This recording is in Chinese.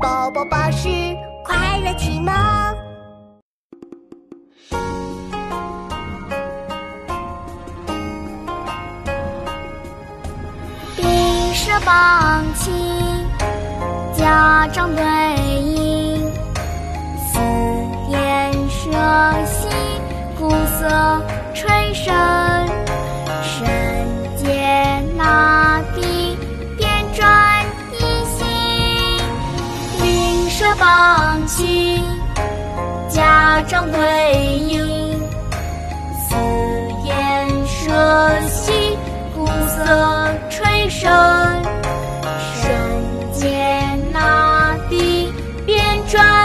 宝宝巴士快乐启蒙。笔试榜起，家长对弈，舍放弃，家长回应，此言涉兮，鼓瑟吹笙，声渐那地边转。